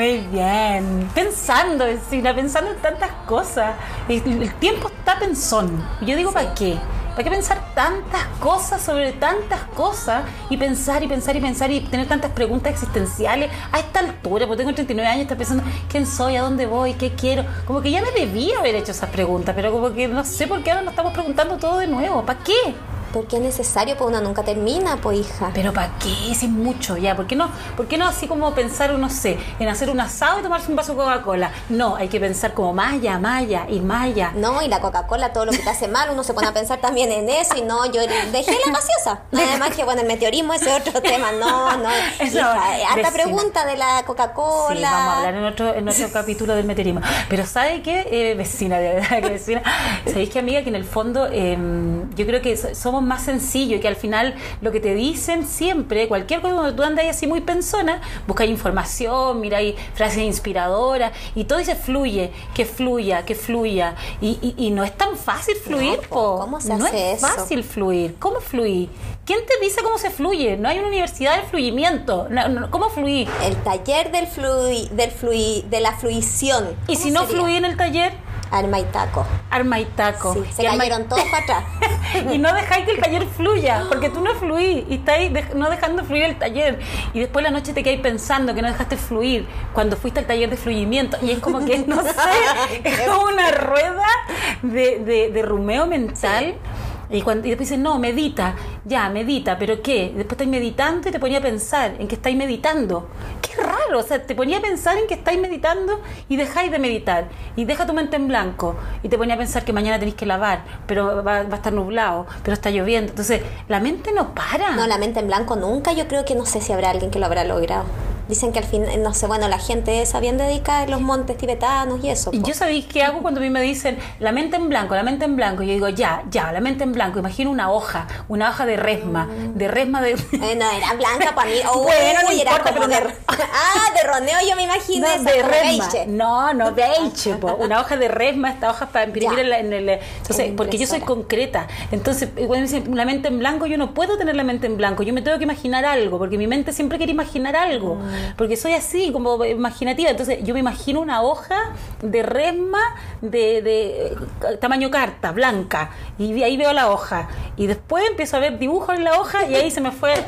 Muy bien. Pensando, vecina, pensando en tantas cosas. El, el tiempo está pensón. Yo digo, ¿para qué? ¿Para qué pensar tantas cosas sobre tantas cosas? Y pensar y pensar y pensar y tener tantas preguntas existenciales a esta altura, porque tengo 39 años y estoy pensando quién soy, a dónde voy, qué quiero. Como que ya me debía haber hecho esas preguntas, pero como que no sé por qué ahora nos estamos preguntando todo de nuevo. ¿Para qué? Porque es necesario, pues una nunca termina, pues hija. Pero ¿para qué? Si es mucho ya. ¿Por qué no? ¿Por qué no así como pensar, no sé, en hacer un asado y tomarse un vaso de Coca-Cola? No, hay que pensar como más allá y allá. No, y la Coca-Cola, todo lo que te hace mal, uno se pone a pensar también en eso y no, yo dejé la gaseosa. Nada más que, bueno, el meteorismo ese es otro tema. No, no. Hija, harta pregunta de la Coca-Cola. Sí, vamos a hablar en otro, en otro capítulo del meteorismo. Pero ¿sabe qué? Eh, vecina, de verdad que vecina. ¿Sabéis que amiga? Que en el fondo eh, yo creo que so- más sencillos y que al final lo que te dicen siempre, cualquier cosa donde tú andas así muy pensona, buscáis información, miráis frases inspiradoras y todo dice fluye, que fluya, que fluya. Y, y- y no es tan fácil fluir, po. ¿cómo se no hace es eso? fácil fluir. ¿Cómo fluir? ¿Quién te dice cómo se fluye? No hay una universidad de fluyimiento. No, no, ¿Cómo fluir? El taller del flui, del flui, de la fluición. Y ¿Cómo si no fluye en el taller, Arma y taco. arma y taco. Sí, se Y arma cayeron todos para atrás. y no dejáis que el taller fluya, porque tú no fluís y estáis dej- no dejando fluir el taller. Y después la noche te quedáis pensando que no dejaste fluir cuando fuiste al taller de fluyimiento. Y es como que, no sé, es como una rueda de, de, de rumeo mental. Y, cuando, y después dices, no, medita, ya, medita, pero ¿qué? Después estáis meditando y te ponía a pensar en que estáis meditando. Qué raro, o sea, te ponía a pensar en que estáis meditando y dejáis de meditar. Y deja tu mente en blanco. Y te ponía a pensar que mañana tenéis que lavar, pero va, va a estar nublado, pero está lloviendo. Entonces, la mente no para. No, la mente en blanco nunca. Yo creo que no sé si habrá alguien que lo habrá logrado. Dicen que al fin, no sé, bueno, la gente esa bien en los montes tibetanos y eso. Y po. yo sabéis qué hago cuando a mí me dicen la mente en blanco, la mente en blanco. Y yo digo, ya, ya, la mente en blanco. Imagino una hoja, una hoja de resma, de resma de. Eh, no, era blanca para mí. Oh, Bueno, no era importa, como pero de... Ah, de roneo yo me imaginé No, esa, de resma. beige. No, no, beige. po. Una hoja de resma, esta hoja para imprimir en, la- en el. Entonces, En porque yo soy concreta. Entonces, eh, cuando me dicen la mente en blanco, yo no puedo tener la mente en blanco. Yo me tengo que imaginar algo, porque mi mente siempre quiere imaginar algo. Mm. Porque soy así, como imaginativa. Entonces, yo me imagino una hoja de resma de, de eh, tamaño carta, blanca. Y ahí veo la hoja. Y después empiezo a ver dibujos en la hoja y ahí se me fue.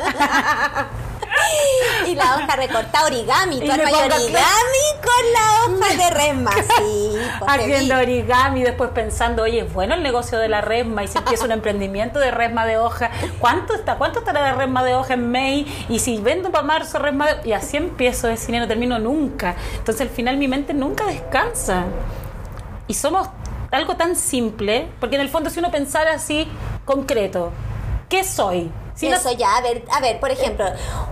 Y la hoja recortada origami. Y Tú le armas origami con la hoja de resma. Sí, pues haciendo origami, después pensando, oye, es bueno el negocio de la resma, y si empiezo un emprendimiento de resma de hoja, ¿cuánto está? ¿Cuánto estará la resma de hoja en May? Y si vendo para marzo resma de y así empiezo de cine, no termino nunca. Entonces al final mi mente nunca descansa. Y somos algo tan simple, porque en el fondo si uno pensara así, concreto, ¿qué soy? Si no- Eso ya, a ver, a ver, por ejemplo,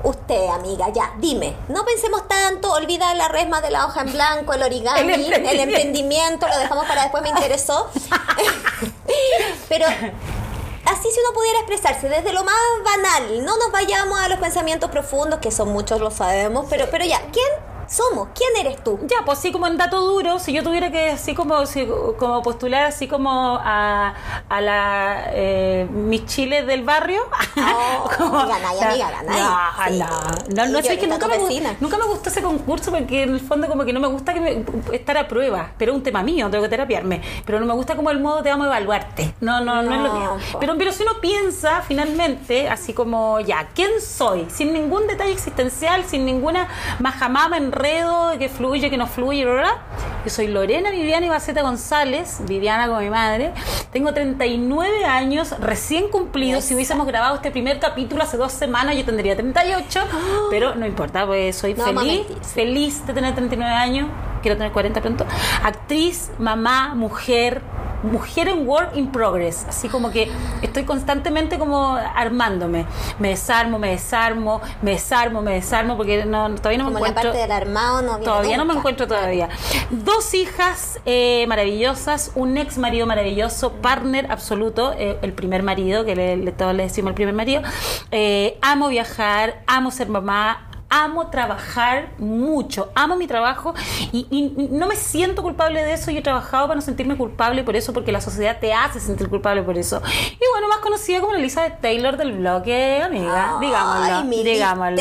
usted, amiga, ya, dime, no pensemos tanto, olvida la resma de la hoja en blanco, el origami, El el emprendimiento. emprendimiento, lo dejamos para después, me interesó. Pero así si uno pudiera expresarse desde lo más banal, no nos vayamos a los pensamientos profundos, que son muchos, lo sabemos, pero, pero ya, ¿quién somos? ¿Quién eres tú? Ya, pues sí, como en dato duro, si yo tuviera que así como, si- como postular así como a, a la eh, mis chiles del barrio. Oh, como- ganáis, amiga, ganáis. No, Sí. no, no, no, sé que nunca me, nunca me gustó ese concurso porque en el fondo como que no me gusta que me, estar a prueba, pero es un tema mío, tengo que terapiarme, pero no me gusta como el modo te vamos a evaluarte. No, no, no, es lo No, mío. Pero, pero si uno piensa finalmente, así como ya, ¿quién soy? Sin ningún detalle existencial, sin ninguna majamama, enredo, que fluye, que no fluye, bla. Yo soy Lorena Viviana Ibaceta González, Viviana como mi madre. Tengo 39 años, recién cumplidos. Si hubiésemos grabado este primer capítulo hace dos semanas, yo tendría 38, pero no importa, pues soy No feliz, sí. feliz de tener 39 años. Quiero tener 40 pronto. Actriz, mamá, mujer, mujer en work in progress. Así como que estoy constantemente como armándome. Me desarmo, me desarmo, me desarmo, me desarmo, porque no, todavía no me Como la encuentro. parte del armado no viene Todavía no me encuentro todavía. Dos hijas eh, maravillosas, un ex marido maravilloso, partner absoluto, eh, el primer marido, que le, le- todos le decimos el primer marido. Eh, amo viajar, amo ser mamá. Amo trabajar mucho, amo mi trabajo y, y no me siento culpable de eso. Yo he trabajado para no sentirme culpable por eso, porque la sociedad te hace sentir culpable por eso. Y bueno, más conocida como la Elizabeth Taylor del bloque, amiga, digámoslo, Ay, mi digámoslo.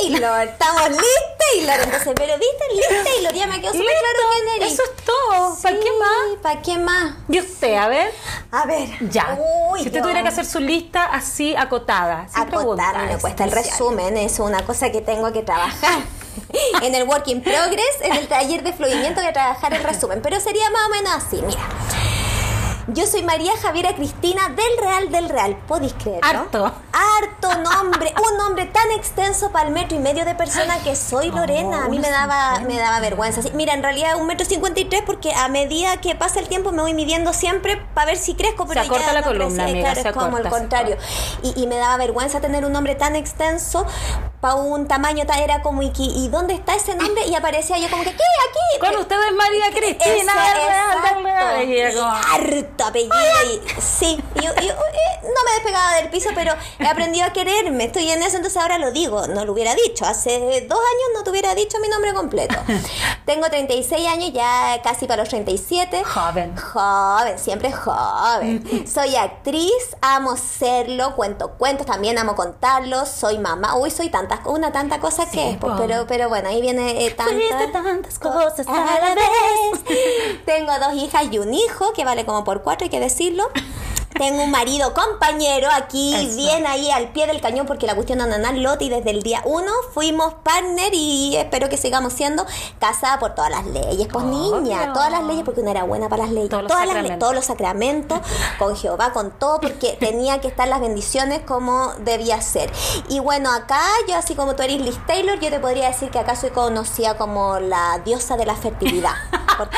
Taylor, estamos listas Taylor. Entonces, pero viste, Liz Taylor, ya me quedó súper claro quién eres. Eso es todo. ¿Para qué más? ¿Para qué más? Y usted, a ver. A ver. Ya. Uy, si usted yo- tuviera que hacer su lista así acotada. sin Acotar, me cuesta el resumen, es una cosa que tengo que trabajar. en el Work in Progress, en el taller de fluimiento voy a trabajar el resumen, pero sería más o menos así, mira. Yo soy María Javiera Cristina del Real del Real, ¿podéis creerlo? Harto. Harto nombre, un nombre tan extenso para el metro y medio de persona que soy Lorena. A mí me daba, me daba vergüenza. Sí, mira, en realidad un metro cincuenta y tres porque a medida que pasa el tiempo me voy midiendo siempre para ver si crezco, pero Se ya la no columna, amiga, Claro, se es como el contrario. Y, y me daba vergüenza tener un nombre tan extenso para un tamaño tan era como y, y dónde está ese nombre y aparecía yo como que ¿qué aquí? Con ustedes María Cristina. Y Y harto apellido. y- sí, y eh, no me despegaba del piso, pero he aprendido a quererme. Estoy en eso, entonces ahora lo digo. No lo hubiera dicho. Hace dos años no te hubiera dicho mi nombre completo. Tengo 36 años, ya casi para los 37. Joven. Joven, siempre joven. Soy actriz, amo serlo, cuento cuentos, también amo contarlos. Soy mamá. Uy, soy tantas, una tanta cosa que es, pues, po. pero, pero bueno, ahí viene eh, tanta- tantas cosas a la vez. tengo dos hijas y un hijo, que vale como por cuatro, hay que decirlo. Tengo un marido compañero aquí, Eso. bien ahí al pie del cañón, porque la cuestión de andar Loti desde el día uno fuimos partner y espero que sigamos siendo casada por todas las leyes. Pues Obvio. niña, todas las leyes, porque uno era buena para las leyes. Todos los todas las le- sacramentos. todos los sacramentos, con Jehová, con todo, porque tenía que estar las bendiciones como debía ser. Y bueno, acá yo, así como tú eres Liz Taylor, yo te podría decir que acá soy conocida como la diosa de la fertilidad. Porque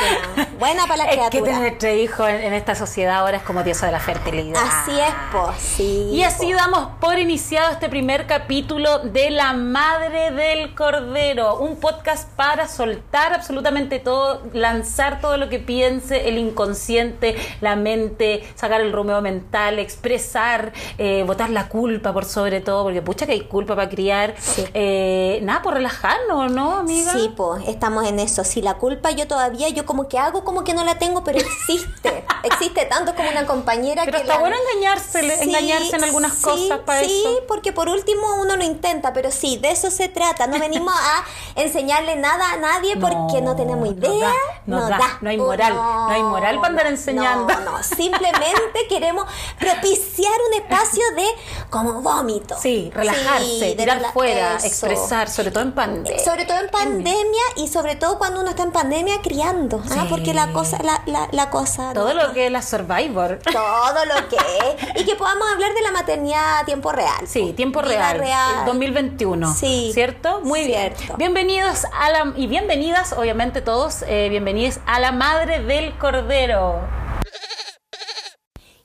buena para la Es que criatura. tener tres hijos en, en esta sociedad ahora es como diosa de la fertilidad. Así es, pues, sí. Y así po. damos por iniciado este primer capítulo de La Madre del Cordero, un podcast para soltar absolutamente todo, lanzar todo lo que piense el inconsciente, la mente, sacar el rumeo mental, expresar, eh, botar la culpa por sobre todo, porque pucha que hay culpa para criar. Sí. Eh, nada, por relajarnos, ¿no, amiga? Sí, pues, estamos en eso. Si la culpa yo todavía, yo como que hago como que no la tengo, pero existe. existe tanto como una compañera Pero está la- bueno engañársele, engañarse en algunas sí, cosas para sí, eso. porque por último uno lo intenta, pero sí, de eso se trata. No venimos a enseñarle nada a nadie porque no, tenemos no idea. da, no da, no hay moral, no hay moral para andar enseñando. No, no, simplemente queremos propiciar un espacio de como vómito. Sí, relajarse, Sí, de tirar rela- fuera, eso. expresar, sobre todo en pandemia. Sobre todo en pandemia y sobre todo cuando uno está en pandemia criando, ¿ah? Sí. porque la cosa, la, la, la cosa. Todo lo que es la Survivor. todo lo que es. Y que podamos hablar de la maternidad a tiempo real. Sí, tiempo real, real. 2021. Sí. ¿Cierto? Muy Cierto. bien. Bienvenidos a la y bienvenidas, obviamente todos, eh, bienvenidos a la Madre del Cordero.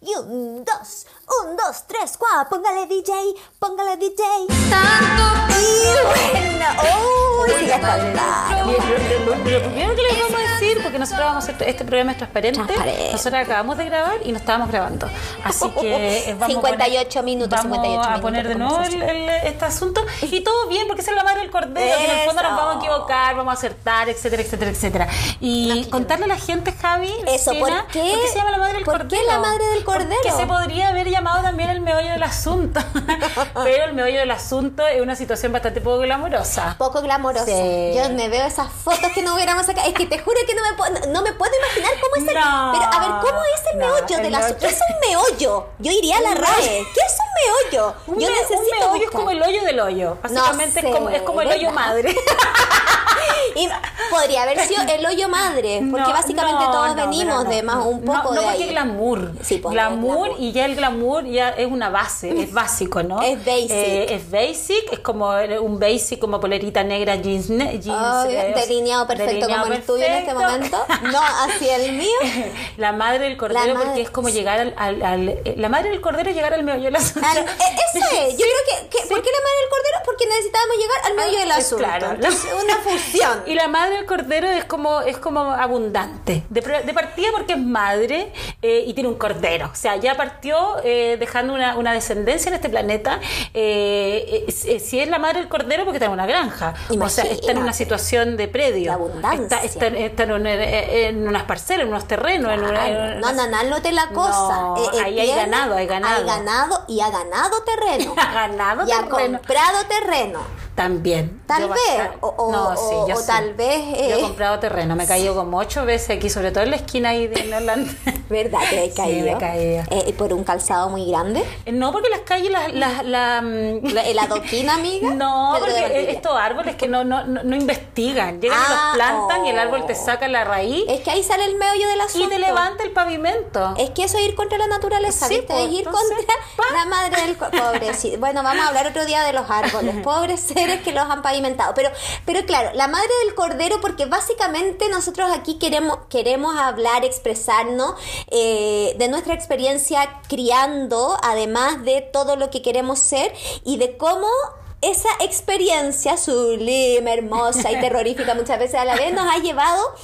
Y un, dos, un, dos, tres, cuatro. Póngale DJ, póngale DJ. Y bueno, oh. Bien, lo, lo- lo primero que les vamos a decir, porque nosotros vamos a hacer este programa es transparente, Transparente. nosotros acabamos de grabar y no estábamos grabando. Así que eh, vamos 58 a poner, minutos, vamos 58 a minutos poner de nuevo el- el- este asunto y todo bien, porque esa es la madre del cordero, que en el fondo nos vamos a equivocar, vamos a acertar, etcétera, etcétera, etcétera. Y contarle a la gente, Javi, Eso, Cristina, ¿por qué? ¿por qué se llama la madre del ¿Por qué cordero? la madre del cordero? Que se podría haber llamado también el meollo del asunto, pero el meollo del asunto es una situación bastante poco glamorosa. Poco glamorosa. Sí. Yo me veo esas fotos que no hubiéramos sacado. Es que te juro que no me, puedo, no me puedo imaginar cómo es el. No. pero a ver, ¿cómo es el No, meollo el de la meollo. ¿Qué es un meollo? Yo iría a la RAE. ¿Qué es un meollo? Un, Yo me- necesito. un meollo es como el hoyo del hoyo. Básicamente sé, es, como, es como el hoyo madre. Y podría haber sido el hoyo madre, porque No, básicamente no, todos no, venimos de más un poco no, no de porque ahí. glamour. Sí, pues, glamour, glamour. y ya el glamour ya es una base, es básico, ¿no? Es basic. Eh, es basic, es como un basic como polerita negra, jeans, jeans Oh, eh, delineado perfecto delineado como el tuyo en este perfecto. momento. No, así el mío. La madre del cordero madre- porque es como llegar al, al- al- eh, la madre del cordero es llegar al meollo del asunto. Al- eh, eso es. Yo creo que, que- ¿Por qué la madre del cordero? Porque necesitábamos llegar al del Ah, asunto. claro. Una fusión. Y la madre del cordero es como, es como abundante. De, de partida porque es madre eh, y tiene un cordero. O sea, ya partió eh, dejando una, una descendencia en este planeta. Eh, eh, si- es la madre del cordero porque está en una granja. O sea, está en una Imagínate. situación de predio. De abundancia. Está, está en- está en, un- en unas parcelas, en unos terrenos. en una- en Claro. No, no, no, no te la cosa. No, ahí hay ganado, hay ganado. Hay ganado y ha ganado terreno. Ha ganado y ha comprado terreno. También. Tal Yo vez, bastante- o, o- no, sí, o-. tal vez... Yo he eh, comprado terreno, me he caído como ocho veces aquí, sobre todo en la esquina ahí de Holanda. ¿Verdad que he Sí, caído? me he caído. Eh, ¿y por un calzado muy grande? No, porque las calles, las... las- la, mm, ¿La, el adoquín, amiga? No, porque estos árboles que no, no, no, no investigan, llegan y Ah, los plantan y el árbol te oh. saca la raíz Es que ahí sale el meollo del y asunto. te levanta el pavimento. Es que eso es ir contra la naturaleza, Sí, ¿viste? pues, es ir entonces, contra pa. la madre del... co- Pobre, sí. Bueno, vamos a hablar otro día de los árboles. Pobres seres que los han pavimentado. Pero, pero claro, la madre del cordero, porque básicamente nosotros aquí queremos, queremos hablar, expresarnos eh, de nuestra experiencia criando, además de todo lo que queremos ser y de cómo esa experiencia sublime, hermosa y terrorífica muchas veces a la vez nos ha llevado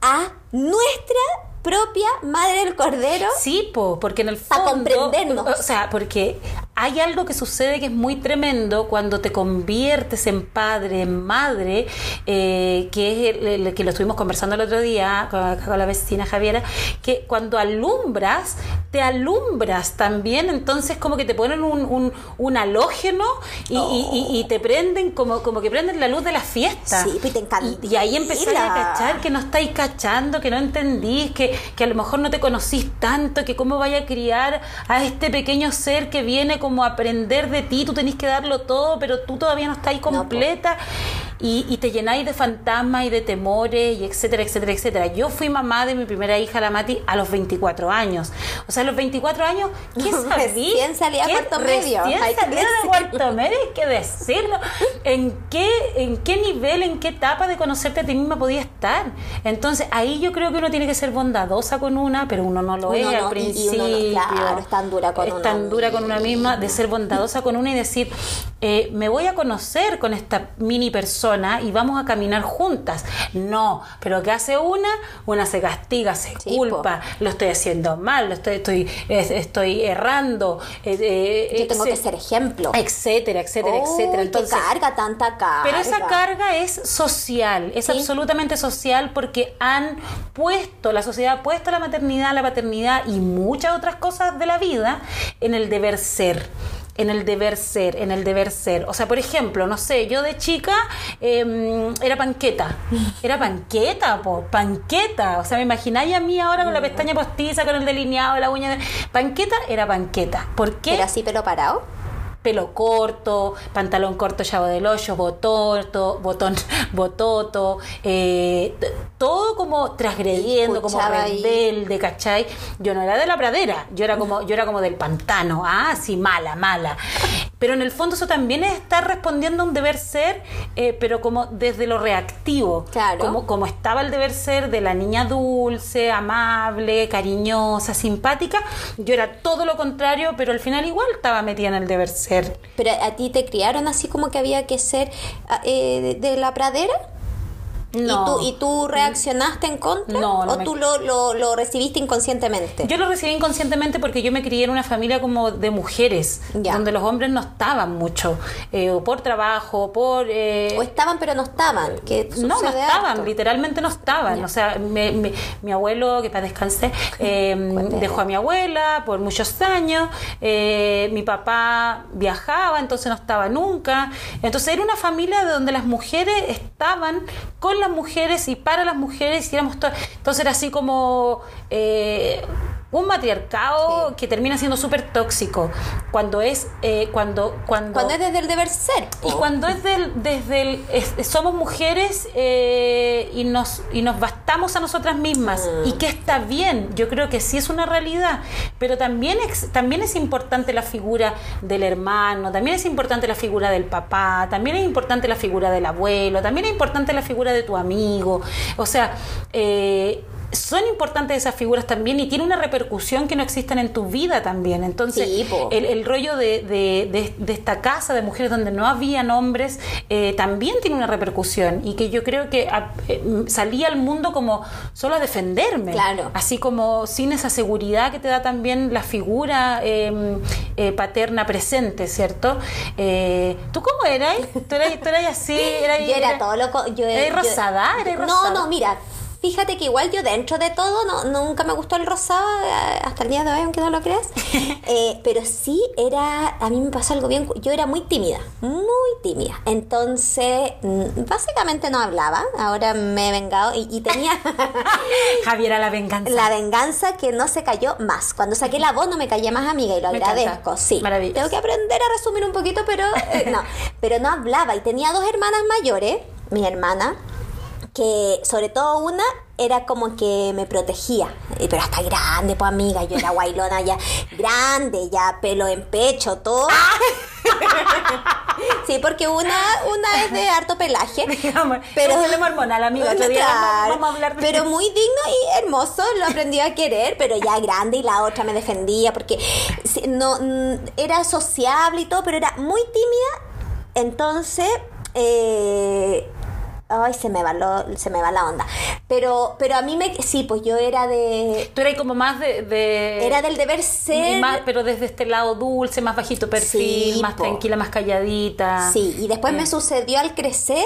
a nuestra propia madre del cordero. Sí, po, porque en el fondo... comprendernos. O sea, porque hay algo que sucede que es muy tremendo cuando te conviertes en padre, en madre, eh, que es el, el que lo estuvimos conversando el otro día con, con la vecina Javiera, que cuando alumbras, te alumbras también, entonces como que te ponen un, un, un halógeno y, y- y- y te prenden como, como que prenden la luz de la fiesta. Sí, pues te. Y, y ahí empezáis a cachar que no estáis cachando, que no entendís, que, que a lo mejor no te conocís tanto, que cómo vaya a criar a este pequeño ser que viene como aprender de ti, tú tenés que darlo todo, pero tú todavía no estás ahí completa. Y, y te llenáis de fantasmas y de temores y etcétera, etcétera, etcétera. Yo fui mamá de mi primera hija, la Mati, a los 24 años. O sea, a los 24 años, ¿qué sabí? Recién salía a ¿Qué- cuarto medio, que salía de cuarto medio, hay que decirlo. ¿En qué, ¿En qué nivel, en qué etapa de conocerte a ti misma podía estar? Entonces, ahí yo creo que uno tiene que ser bondadosa con una, pero uno no lo Uno es no, al y- y principio. uno no, claro, es tan dura con Es una tan dura con una misma. misma, de ser bondadosa con una y decir, eh, me voy a conocer con esta mini persona y vamos a caminar juntas. No, pero ¿qué hace una? Una se castiga, se Sí, culpa, lo estoy haciendo mal, lo estoy, estoy, es- estoy errando. eh, eh, Yo tengo que ser ejemplo. Etcétera, etcétera, Uy, etcétera. Entonces, qué carga, tanta carga. pero esa carga es social, es Sí. absolutamente social porque han puesto, la sociedad ha puesto la maternidad, la paternidad y muchas otras cosas de la vida en el deber ser. En el deber ser, en el deber ser. O sea, por ejemplo, no sé, yo de chica eh, era panqueta. Era panqueta, po, panqueta. O sea, me imagináis a mí ahora con la pestaña postiza, con el delineado, la uña de. Panqueta era panqueta. ¿Por qué? Pero así pelo parado. Pelo corto, pantalón corto, llavo del hoyo, bototo, botón, bototo, eh, todo como transgrediendo, como rebelde, ¿cachai? Yo no era de la pradera, yo era como, yo era como del pantano, ah, sí, mala, mala. Pero en el fondo eso también es estar respondiendo a un deber ser, eh, pero como desde lo reactivo. Claro. Como, como estaba el deber ser de la niña dulce, amable, cariñosa, simpática, yo era todo lo contrario, pero al final igual estaba metida en el deber ser. Pero a ti te criaron así como que había que ser ah, eh, de, de la pradera. No. ¿Y tú, ¿Y tú reaccionaste en contra? No, no ¿O me- tú lo, lo, lo recibiste inconscientemente? Yo lo recibí inconscientemente porque yo me crié en una familia como de mujeres, Ya. donde los hombres no estaban mucho, eh, o por trabajo, por... eh, ¿O estaban pero no estaban? Que no, no estaban, harto. literalmente no estaban. Ya. O sea, me- me- mi abuelo, que para descansar, Cuénteme. dejó a mi abuela por muchos años. eh, mi papá viajaba, entonces no estaba nunca. Entonces era una familia de donde las mujeres estaban con las mujeres y para las mujeres. Y éramos to- entonces era así como... eh, un matriarcado Sí. que termina siendo súper tóxico cuando es eh, cuando cuando Cuando es desde el deber ser. y cuando es del, desde el, es- somos mujeres eh, y nos y nos bastamos a nosotras mismas Mm. y que está bien, yo creo que sí es una realidad, pero también es, también es importante la figura del hermano, también es importante la figura del papá, también es importante la figura del abuelo, también es importante la figura de tu amigo, o sea, eh, son importantes esas figuras también y tiene una repercusión que no existen en tu vida también. Entonces, Sí, el, el rollo de, de- de- de esta casa de mujeres donde no habían hombres eh, también tiene una repercusión y que yo creo que a- eh, salí al mundo como solo a defenderme. Claro. Así como sin esa seguridad que te da también la figura eh, eh, paterna presente, ¿cierto? Eh, ¿Tú cómo eras? ¿Tú eras, tú eras así? Eras, Yo era todo lo co- yo ¿Eres yo- rosada? ¿Eres No, rosada? no, mira, fíjate que igual yo dentro de todo no, nunca me gustó el rosado, eh, hasta el día de hoy, aunque no lo creas. Eh, pero sí era, a mí me pasó algo bien, yo era muy tímida, muy tímida. Entonces, mm, básicamente no hablaba, ahora me he vengado y, y tenía... Javiera, la venganza. La venganza que no se cayó más. Cuando saqué la voz no me callé más amiga y lo Me agradezco, encanta. sí. Maravilloso. Tengo que aprender a resumir un poquito, pero eh, no. Pero no hablaba y tenía dos hermanas mayores, mi hermana, que sobre todo una era como que me protegía, pero hasta grande, pues amiga, yo era guailona ya, grande, ya pelo en pecho, todo. Sí, porque una, una es de harto pelaje. Digamos, Pero es hormonal, amiga. Claro, vamos a hablar de Pero muy digno y hermoso, lo aprendí a querer, pero ya grande y la otra me defendía porque no mm, era sociable y todo, pero era muy tímida. Entonces, eh, ay, se me va lo- se me va la onda. Pero pero a mí me sí, pues yo era de Tú eras como más de... de- era del deber ser. más- pero desde este lado dulce, más bajito perfil, Sí, más po. tranquila, más calladita. Sí, y después Eh. me sucedió al crecer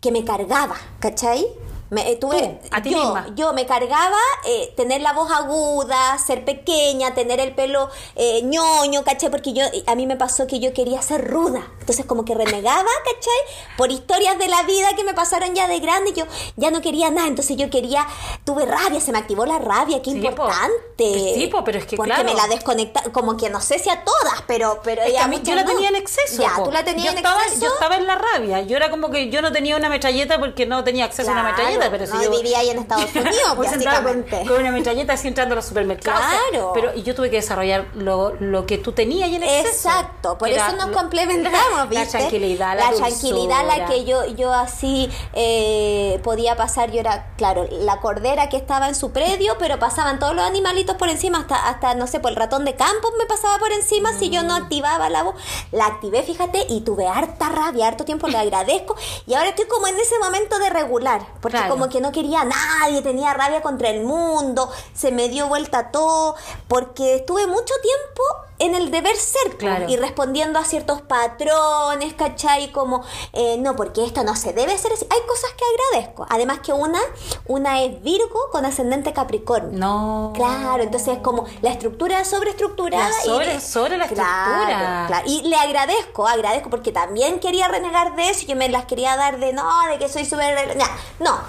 que me cargaba, ¿cachai? Me, eh, tuve, Tú, a ti yo, misma. yo me cargaba eh, tener la voz aguda, ser pequeña, tener el pelo eh, ñoño, ¿cachai? Porque yo a mí me pasó que yo quería ser ruda. Entonces como que renegaba, ¿cachai? Por historias de la vida que me pasaron ya de grande, yo ya no quería nada. Entonces yo quería, tuve rabia, se me activó la rabia, qué Sí, po. importante. Sí, po, pero es que Porque claro. me la desconecta, como que no sé si a todas, pero, pero Es que ya a mí- yo la no. tenía en exceso. Ya, po. tú la tenías yo en estaba, exceso. Yo estaba en la rabia. Yo era como que yo no tenía una metralleta porque no tenía acceso a una Claro, metralleta. Pero si no yo vivía ahí en Estados Unidos, con, básicamente. con una metralleta así entrando a los supermercados. Claro. Pero y yo tuve que desarrollar lo, lo que tú tenías y en exceso. Exacto, por eso nos lo- complementamos, ¿viste? La tranquilidad, la, tranquilidad, la que yo, yo así eh, podía pasar, yo era, claro, la cordera que estaba en su predio, pero pasaban todos los animalitos por encima, hasta, hasta no sé, por el ratón de campo me pasaba por encima, si yo no Mm. activaba la voz, la activé, fíjate, y tuve harta rabia, harto tiempo, le agradezco, y ahora estoy como en ese momento de regular, porque Claro. Como que no quería a nadie, tenía rabia contra el mundo, se me dio vuelta todo, porque estuve mucho tiempo en el deber ser, po, Claro. y respondiendo a ciertos patrones, ¿cachai? Como, eh, no, porque esto no se debe hacer así. Hay cosas que agradezco. Además que una, una es Virgo con ascendente Capricornio. No. Claro, entonces es como la estructura sobreestructurada. La y sobre- sobre la Claro, estructura. claro. Y le agradezco, agradezco porque también quería renegar de eso y yo me las quería dar de no, de que soy súper... No, no.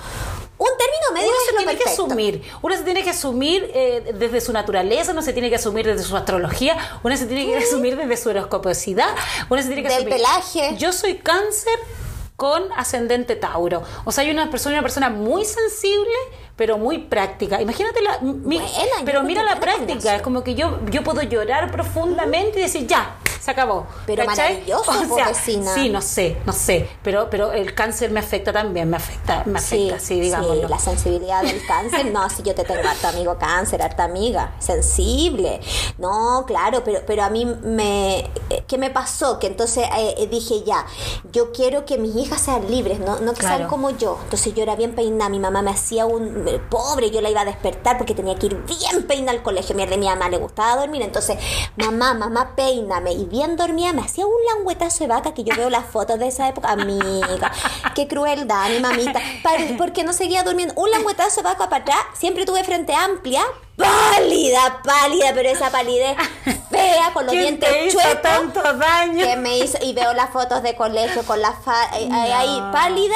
Un término medio Uno es se lo tiene que asumir, uno se tiene que asumir eh, desde su naturaleza, uno se tiene que asumir desde su astrología, uno se tiene que asumir desde su horoscoposidad, uno se tiene que Del asumir. pelaje. Yo soy cáncer con ascendente Tauro. O sea, hay una persona, una persona muy sensible, pero muy práctica. Imagínate la mi- Buena, yo pero mira la práctica, es como que yo yo puedo llorar profundamente y decir, "Ya, se acabó." Pero ¿Cachai? maravilloso, O sea. Sí, no sé, no sé, pero pero el cáncer me afecta también, me afecta, me afecta, sí, digamos. sí, la sensibilidad del cáncer, no, si yo te tengo harto amigo cáncer, harta amiga, sensible, no, claro, pero, pero a mí me, eh, ¿qué me pasó? Que entonces eh, eh, dije ya, yo quiero que mis hijas sean libres, no, no que Claro. sean como yo, entonces yo era bien peinada, mi mamá me hacía un, pobre, yo la iba a despertar porque tenía que ir bien peinada al colegio, mierda, mi mamá le gustaba dormir, entonces, mamá, mamá, peíname, y bien dormida, me hacía un languetazo de vaca que yo veo las fotos de esa época, amiga, qué crueldad, mi mamita, Pa- porque no seguía durmiendo, un languetazo de vaca para atrás, siempre tuve frente amplia, pálida, pálida, pero esa palidez fea, con los ¿Quién dientes te hizo chuecos, tanto daño? que me hizo y veo las fotos de colegio con la fa- eh, eh, ahí pálida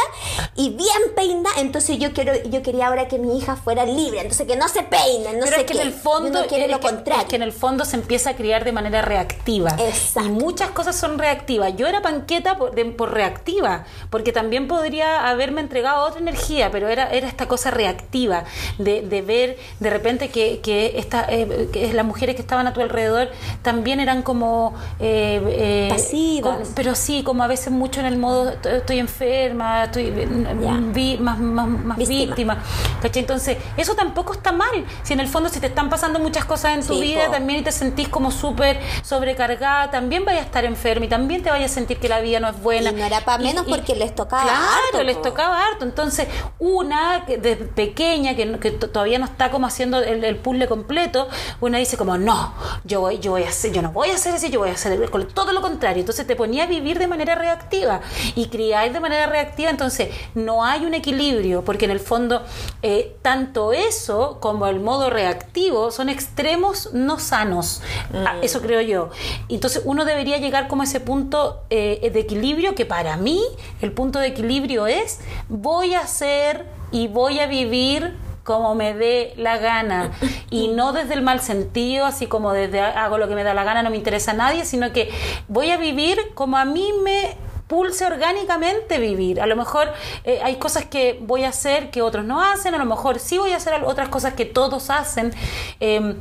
y bien peinada entonces yo quiero yo quería ahora que mi hija fuera libre entonces que no se peinen no Pero sé es que qué. en el fondo Y uno quiere es lo que- contrario es que en el fondo se empieza a criar de manera reactiva Exacto. y muchas cosas son reactivas yo era panqueta por, de- por reactiva porque también podría haberme entregado otra energía pero era era esta cosa reactiva de, de ver de repente que, que, esta, eh, que las mujeres que estaban a tu alrededor también eran como eh, eh, Pasivas. con- pero sí como a veces mucho en el modo "Estoy- enferma estoy Ya. vi- más, más, más Víctima. Entonces, eso tampoco está mal. Si en el fondo, si te están pasando muchas cosas en tu Sí, vida po. también y te sentís como súper sobrecargada, también vayas a estar enferma y también te vayas a sentir que la vida no es buena. Y no era pa' menos porque les tocaba Claro, harto, les po. tocaba harto. Entonces, una desde pequeña que, que to- todavía no está como haciendo el, el el puzzle completo, uno dice como, no, yo voy, yo voy a hacer, yo no voy a hacer así, yo voy a hacer todo lo contrario. Entonces te ponía a vivir de manera reactiva y criar de manera reactiva, entonces no hay un equilibrio, porque en el fondo eh, tanto eso como el modo reactivo son extremos no sanos. Ah, Mm. Eso creo yo. Entonces uno debería llegar como a ese punto eh, de equilibrio que para mí el punto de equilibrio es voy a hacer y voy a vivir como me dé la gana y no desde el mal sentido, así como desde hago lo que me da la gana, no me interesa a nadie, sino que voy a vivir como a mí me pulse orgánicamente vivir. A lo mejor eh, hay cosas que voy a hacer que otros no hacen, a lo mejor sí voy a hacer otras cosas que todos hacen. Eh,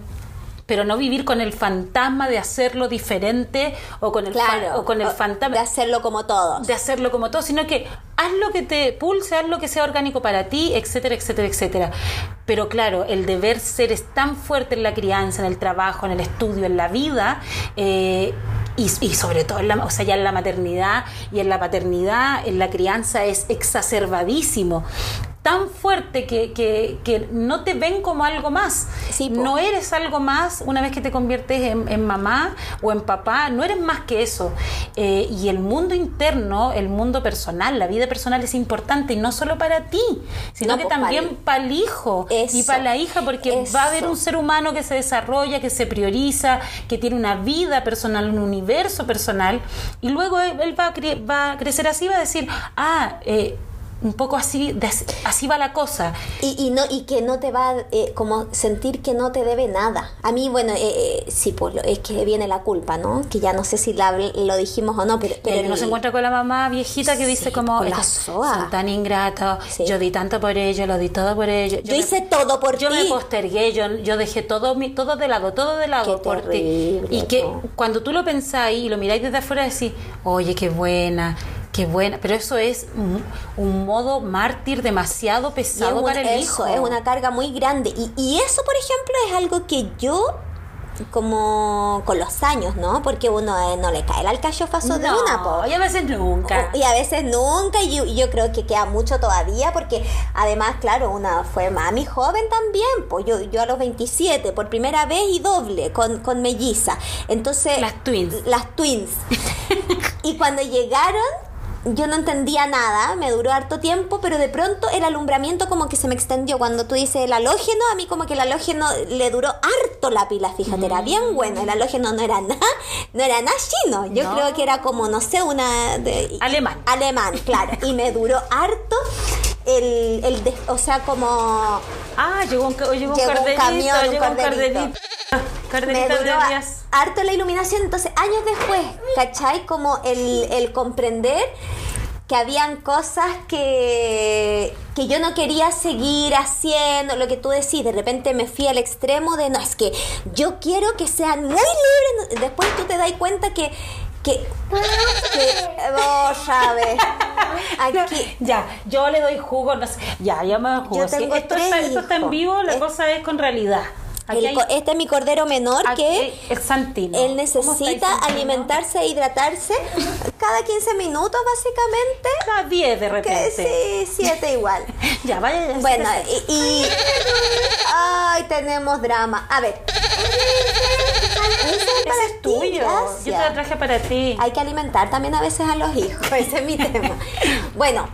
pero no vivir con el fantasma de hacerlo diferente o con el, Claro. o con el o fantasma De hacerlo como todos. de hacerlo como todo, sino que haz lo que te pulse, haz lo que sea orgánico para ti, etcétera, etcétera, etcétera. Pero claro, el deber ser es tan fuerte en la crianza, en el trabajo, en el estudio, en la vida, eh, y, y sobre todo en la, o sea, ya en la maternidad y en la paternidad, en la crianza es exacerbadísimo tan fuerte que, que, que no te ven como algo más. Sí, no eres algo más una vez que te conviertes en, en mamá o en papá, no eres más que eso. Eh, y el mundo interno, el mundo personal, la vida personal es importante y no solo para ti, sino No, que pues, también para el hijo y para la hija, porque va a haber un ser humano que se desarrolla, que se prioriza, que tiene una vida personal, un universo personal, y luego él, él va, a va a crecer así, va a decir, ah, eh, un poco así, de- así va la cosa. Y, y no y que no te va eh, como sentir que no te debe nada a mí bueno eh, eh, sí pues es que viene la culpa no que ya no sé si la, lo dijimos o no pero, pero uno se encuentra con la mamá viejita que dice Sí, como con la "Estos soa". son tan ingratos, Sí. yo di tanto por ellos, lo di todo por ellos. yo hice todo por yo ti me postergué, yo, yo dejé todo mi, todo de lado, todo de lado Qué por ti. Y que cuando tú lo pensáis y lo miráis desde afuera decís, oye, qué buena, qué buena. Pero eso es un, un modo mártir demasiado pesado un- para el eso hijo. es una carga muy grande y, y eso por ejemplo es algo que yo como con los años no porque uno eh, no le cae el alcachofazo de No, una po. y a veces nunca. Y a veces nunca, y yo, yo creo que queda mucho todavía, porque además, claro, una fue mami joven también, pues yo, yo a los 27, por primera vez y doble, con, con melliza. Entonces. Las twins. Las twins. y cuando llegaron. Yo no entendía nada, me duró harto tiempo, pero de pronto el alumbramiento como que se me extendió. Cuando tú dices el halógeno, a mí como que el halógeno le duró harto la pila, fíjate, era bien bueno. El halógeno no era nada, no era nada chino. Yo No. creo que era como, no sé, una... de- Alemán. Alemán, claro. Y me duró harto el, el des- o sea, como Ah, llegó un, llegó un Llegó un camión, un llegó un me Carderito de días. harto la iluminación. Entonces, años después, ¿cachai? Como el, el comprender que habían cosas que, que yo no quería seguir haciendo, lo que tú decís, de repente me fui al extremo de, no, es que yo quiero que sean muy libres, después tú te das cuenta que, que, que vos sabes, aquí, Ya, yo le doy jugo, no sé. Ya, ya me doy jugo. Yo esto, tres está, esto está en vivo, la Es- cosa es con realidad. El hay- este es mi cordero menor aquí que... es Santino. Él ¿Cómo necesita Santino? alimentarse e hidratarse cada 15 minutos, básicamente. A 10 de Que repente. sí, 7 igual. Ya, vaya. ya, Bueno, y, y- Ay, tenemos drama. A ver. Ese es tuyo. Yo te lo traje para ti. Hay que alimentar también a veces a los hijos. Ese es mi tema. Bueno,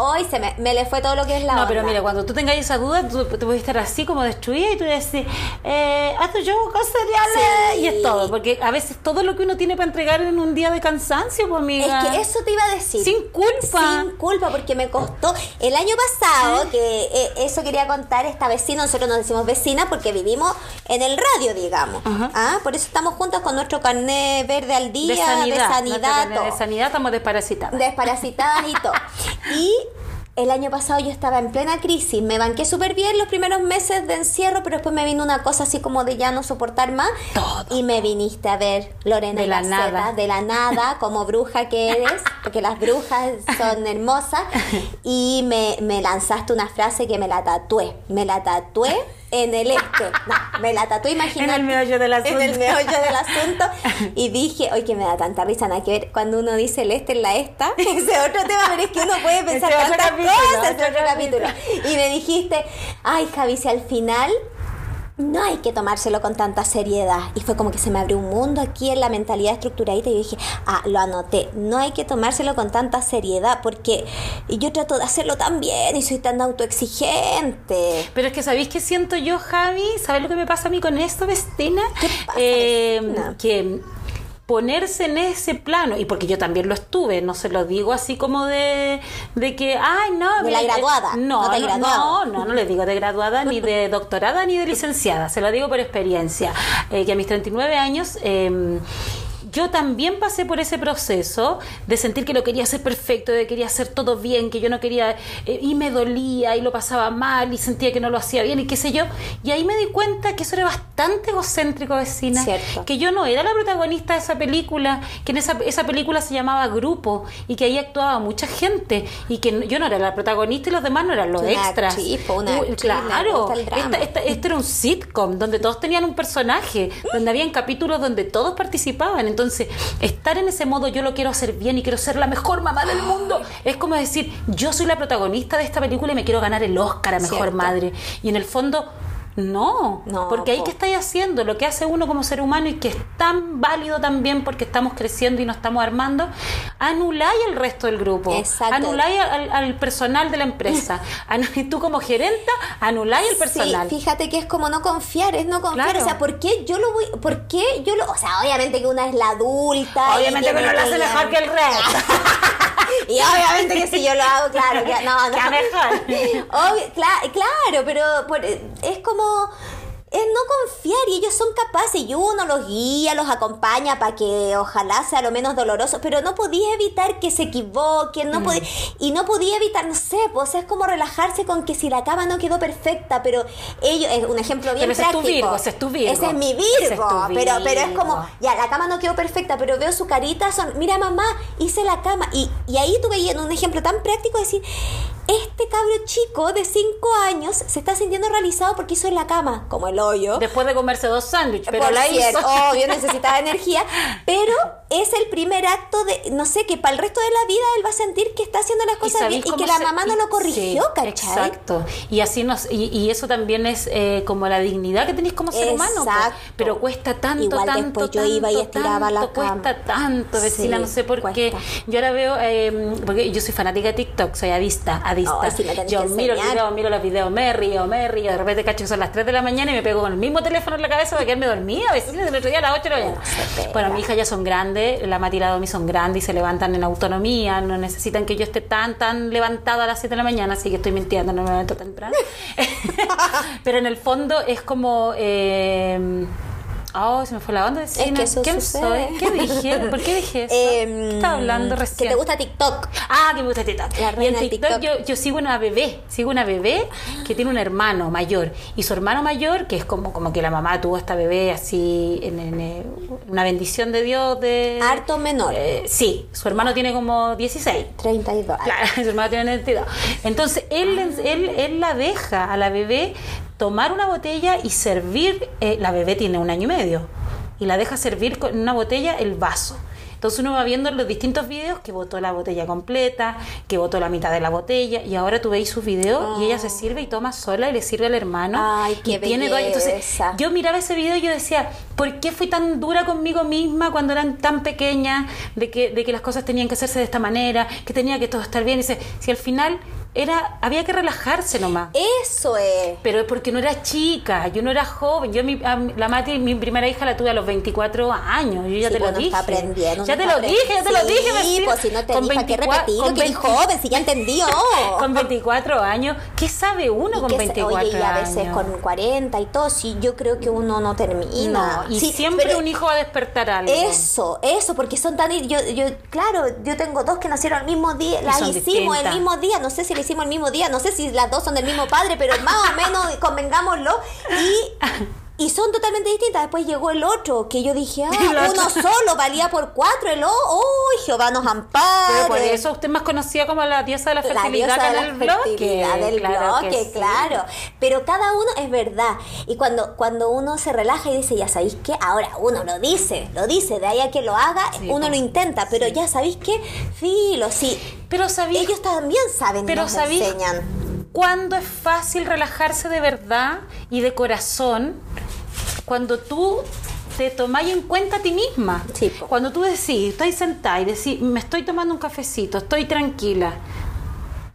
hoy se me, me le fue todo lo que es la No, onda. pero mira, cuando tú tengas esa duda, tú te puedes estar así como destruida y tú decir, eh, haz tu yoga con cereales Sí. y es todo. Porque a veces todo lo que uno tiene para entregar en un día de cansancio, pues amiga. Es que eso te iba a decir. Sin culpa. Sin culpa, porque me costó. El año pasado, que eh, eso quería contar, esta vecina, nosotros nos decimos vecina porque vivimos en el radio, digamos. Ajá. Ah, Por eso estamos juntas con nuestro carnet verde al día, de sanidad. de sanidad, de sanidad estamos desparasitadas. desparasitadas y todo. Y el año pasado yo estaba en plena crisis, me banqué súper bien los primeros meses de encierro, pero después me vino una cosa así como de ya no soportar más. Todo. Y me viniste a ver, Lorena De la Gaceta, nada. de la nada, como bruja que eres, porque las brujas son hermosas. Y me, me lanzaste una frase que me la tatué. Me la tatué en el este. No, me la tatué, imagínate. En el meollo del En el asunto. meollo del asunto. Y dije, oye, que me da tanta risa, nada que ver. Cuando uno dice el este en la esta, ese es otro tema, pero es que uno puede pensar otro tantas capítulo, cosas, otro capítulo. Y me dijiste, ay, Javi, si al final no hay que tomárselo con tanta seriedad. Y fue como que se me abrió un mundo aquí en la mentalidad estructuradita y yo dije, ah, lo anoté, no hay que tomárselo con tanta seriedad porque yo trato de hacerlo tan bien y soy tan autoexigente. Pero es que ¿sabéis qué siento yo, Javi? ¿Sabes lo que me pasa a mí con esto, Vestina? ¿Qué pasa, Eh, Vestina? que ponerse en ese plano, y porque yo también lo estuve, no se lo digo así como de, de que, ay, no. De la graduada, No, no no, no, no, no le digo de graduada, ni de doctorada, ni de licenciada, se lo digo por experiencia, eh, que a mis 39 años... eh, yo también pasé por ese proceso de sentir que lo quería hacer perfecto, de que quería hacer todo bien, que yo no quería, eh, y me dolía y lo pasaba mal y sentía que no lo hacía bien y qué sé yo. Y ahí me di cuenta que eso era bastante egocéntrico, vecina. Cierto. Que yo no era la protagonista de esa película, que en esa, esa película se llamaba Grupo y que ahí actuaba mucha gente y que yo no era la protagonista y los demás no eran los Una extras. una claro, esta- este era un sitcom donde todos tenían un personaje, donde habían capítulos donde todos participaban. Entonces, estar en ese modo, yo lo quiero hacer bien y quiero ser la mejor mamá del mundo, es como decir, yo soy la protagonista de esta película y me quiero ganar el Oscar a mejor Cierto. madre. Y en el fondo. No, No, porque ahí po. que estáis haciendo lo que hace uno como ser humano y que es tan válido también porque estamos creciendo y nos estamos armando, anuláis el resto del grupo, Exacto. anuláis al, al personal de la empresa, y tú como gerenta anuláis el personal. Sí, fíjate que es como no confiar, es no confiar. Claro. O sea, ¿por qué yo lo voy, por qué yo lo, o sea, obviamente que una es la adulta. y Obviamente que tiene uno lo hace mejor que el resto. Y obviamente que si yo lo hago, claro, que no, no. Mejor. Obvio, cla- claro, pero por- es como es no confiar y ellos son capaces y uno los guía, los acompaña para que ojalá sea lo menos doloroso, pero no podía evitar que se equivoquen, Mm. no podía, y no podía evitar, no sé, pues es como relajarse con que si la cama no quedó perfecta, pero ellos, es un ejemplo bien Pero ese es tu práctico. Virgo, ese es tu Virgo. Ese es mi es Virgo, pero, pero es como, ya, la cama no quedó perfecta, pero veo su carita, son, mira mamá, hice la cama. Y, y ahí tú veías en un ejemplo tan práctico decir, este cabro chico de 5 años se está sintiendo realizado porque hizo la cama, como el hoyo. Después de comerse dos sándwiches, pero Por la cierto, hizo. obvio, necesitaba energía, pero es el primer acto de, no sé, que para el resto de la vida él va a sentir que está haciendo las cosas bien y que la se- mamá no lo corrigió, sí, ¿cachai? Exacto. Y así nos, y, y eso también es eh, como la dignidad que tenéis como ser humano. Exacto. Pero cuesta tanto, Igual tanto, después yo tanto, iba y estiraba la tanto, cama. Cuesta tanto, vecina, Sí, no sé por qué. Yo ahora veo, eh, porque yo soy fanática de TikTok, soy adista, adista. Sí, tenés yo miro el enseñar. video, miro los videos, me río, me río, de repente cacho que son las 3 de la mañana y me pego con el mismo teléfono en la cabeza para quedarme dormida, vecina, del otro día a las 8 de la mañana. Bueno, mi hija ya son grandes, la Mati y la son grandes y se levantan en autonomía, no necesitan que yo esté tan, tan levantada a las 7 de la mañana, así que estoy mintiendo, no me levanto temprano. Pero en el fondo es como... Eh, Oh, se me fue la onda. vecina. que eso ¿Quién sucede. soy? ¿Qué dije? ¿Por qué dije eso? Em, ¿Qué estaba hablando Que recién? te gusta TikTok. Ah, que me gusta TikTok. La y en TikTok, TikTok. Yo, yo sigo una bebé, sigo una bebé que tiene un hermano mayor. Y su hermano mayor, que es como, como que la mamá tuvo esta bebé así, en, en, eh, una bendición de Dios de... Harto menor. Eh, sí, su hermano tiene como 16. 32. Claro, su hermano tiene 92. Entonces, él, él, él la deja a la bebé tomar una botella y servir, eh, la bebé tiene un año y medio, y la deja servir con una botella el vaso. Entonces uno va viendo en los distintos videos que botó la botella completa, que botó la mitad de la botella, y ahora tú veis sus videos y ella se sirve y toma sola y le sirve al hermano. Ay, qué y tiene todo- Entonces, yo miraba ese video y yo decía, ¿por qué fui tan dura conmigo misma cuando eran tan pequeña de que, de que las cosas tenían que hacerse de esta manera, que tenía que todo estar bien? Y dice, si al final era, había que relajarse nomás. Eso es. Pero es porque no era chica, yo no era joven. Yo mi, a la Mati, mi primera hija la tuve a los 24 años. Yo ya Sí, te lo pues, dije. aprendiendo. ya te lo dije, ya te lo aprendiendo. dije. Sí, pues si no te Con dije, ¿para qué 24 repetirlo? con Que eres 20 joven, si ya entendió. Con 24 años, ¿qué sabe uno con que se- 24 oye, y a veces años? con 40 y todo, sí, yo creo que uno no termina. No, y Sí, siempre pero un hijo va a despertar algo. Eso, eso, porque son tan... Yo, yo, claro, yo tengo dos que nacieron el mismo día, las hicimos distintas. el mismo día, no sé si le hicimos el mismo día, no sé si las dos son del mismo padre, pero más o menos convengámoslo. Y, y son totalmente distintas. Después llegó el otro, que yo dije, ah, uno solo valía por cuatro, el otro, ¡oh, Jehová nos ampare! Pero por eso usted es más conocida como la diosa de la la fertilidad diosa acá de la bloque. fertilidad del Claro que bloque, sí. claro. Pero cada uno es verdad. Y cuando, cuando uno se relaja y dice, ya sabéis qué, ahora uno lo dice, lo dice, de ahí a que lo haga, Sí, uno po. lo intenta, pero Sí. ya sabéis qué, filo, sí. Pero sabía Ellos también saben Pero nos enseñan. cuándo es fácil relajarse de verdad y de corazón cuando tú te tomáis en cuenta a ti misma. Sí. Cuando tú decís, estás sentada y decís, me estoy tomando un cafecito, estoy tranquila.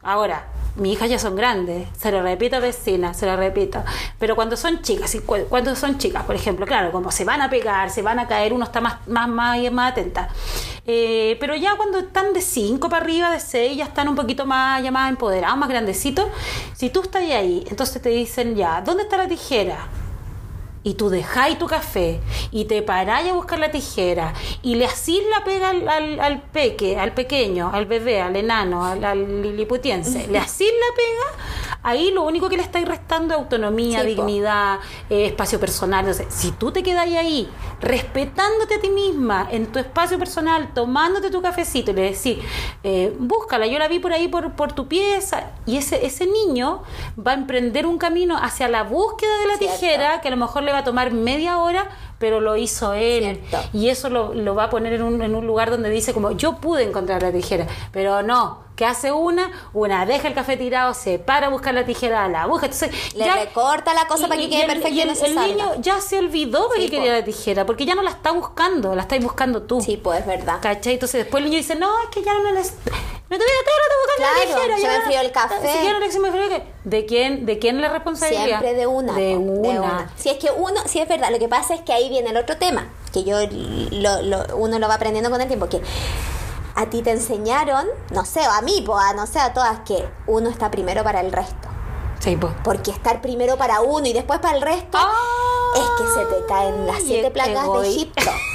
Ahora, mis hijas ya son grandes, se lo repito a vecina, se lo repito. Pero cuando son chicas, cuando son chicas, por ejemplo, claro, como se van a pegar, se van a caer, uno está más, más, más, más atenta. Eh, pero ya cuando están de 5 para arriba, de 6, ya están un poquito más, ya más empoderados, más grandecitos. Si tú estás ahí, entonces te dicen ya, ¿dónde está la tijera? Y tú dejáis tu café y te paráis a buscar la tijera y le hacís la pega al, al, al peque, al pequeño, al bebé, al enano, al, al liliputiense, le hacís la pega, ahí lo único que le estáis restando es autonomía, Sí, dignidad, eh, espacio personal. Entonces, si tú te quedáis ahí, respetándote a ti misma, en tu espacio personal, tomándote tu cafecito y le decís, eh, búscala, yo la vi por ahí por, por tu pieza, y ese, ese niño va a emprender un camino hacia la búsqueda de la Cierto. tijera que a lo mejor le va a tomar media hora, pero lo hizo él. Cierto. Y eso lo, lo va a poner en un, en un lugar donde dice como, yo pude encontrar la tijera, pero no. ¿Qué hace una? Una deja el café tirado, se para a buscar la tijera, la busca. Entonces, Le recorta la cosa para que quede perfecto y el, se el niño ya se olvidó para Sí, que po. quería la tijera, porque ya no la está buscando, la estáis buscando tú. Sí, pues es verdad. ¿Cachai? Entonces después el niño dice, no, es que ya no necesito... Me buscando Claro, la tijera. se ya me el café. Si ya no le- se me enfrió el café. ¿De quién, ¿De quién la responsabilidad? Siempre de una. De po, una. Si es que uno, si es verdad, lo que pasa es que ahí viene el otro tema, que yo lo, lo- uno lo va aprendiendo con el tiempo, que a ti te enseñaron, no sé, o a mí, po, a no sé, a todas, que uno está primero para el resto. Sí, pues. Porque estar primero para uno y después para el resto es que se te caen las siete plagas de Egipto.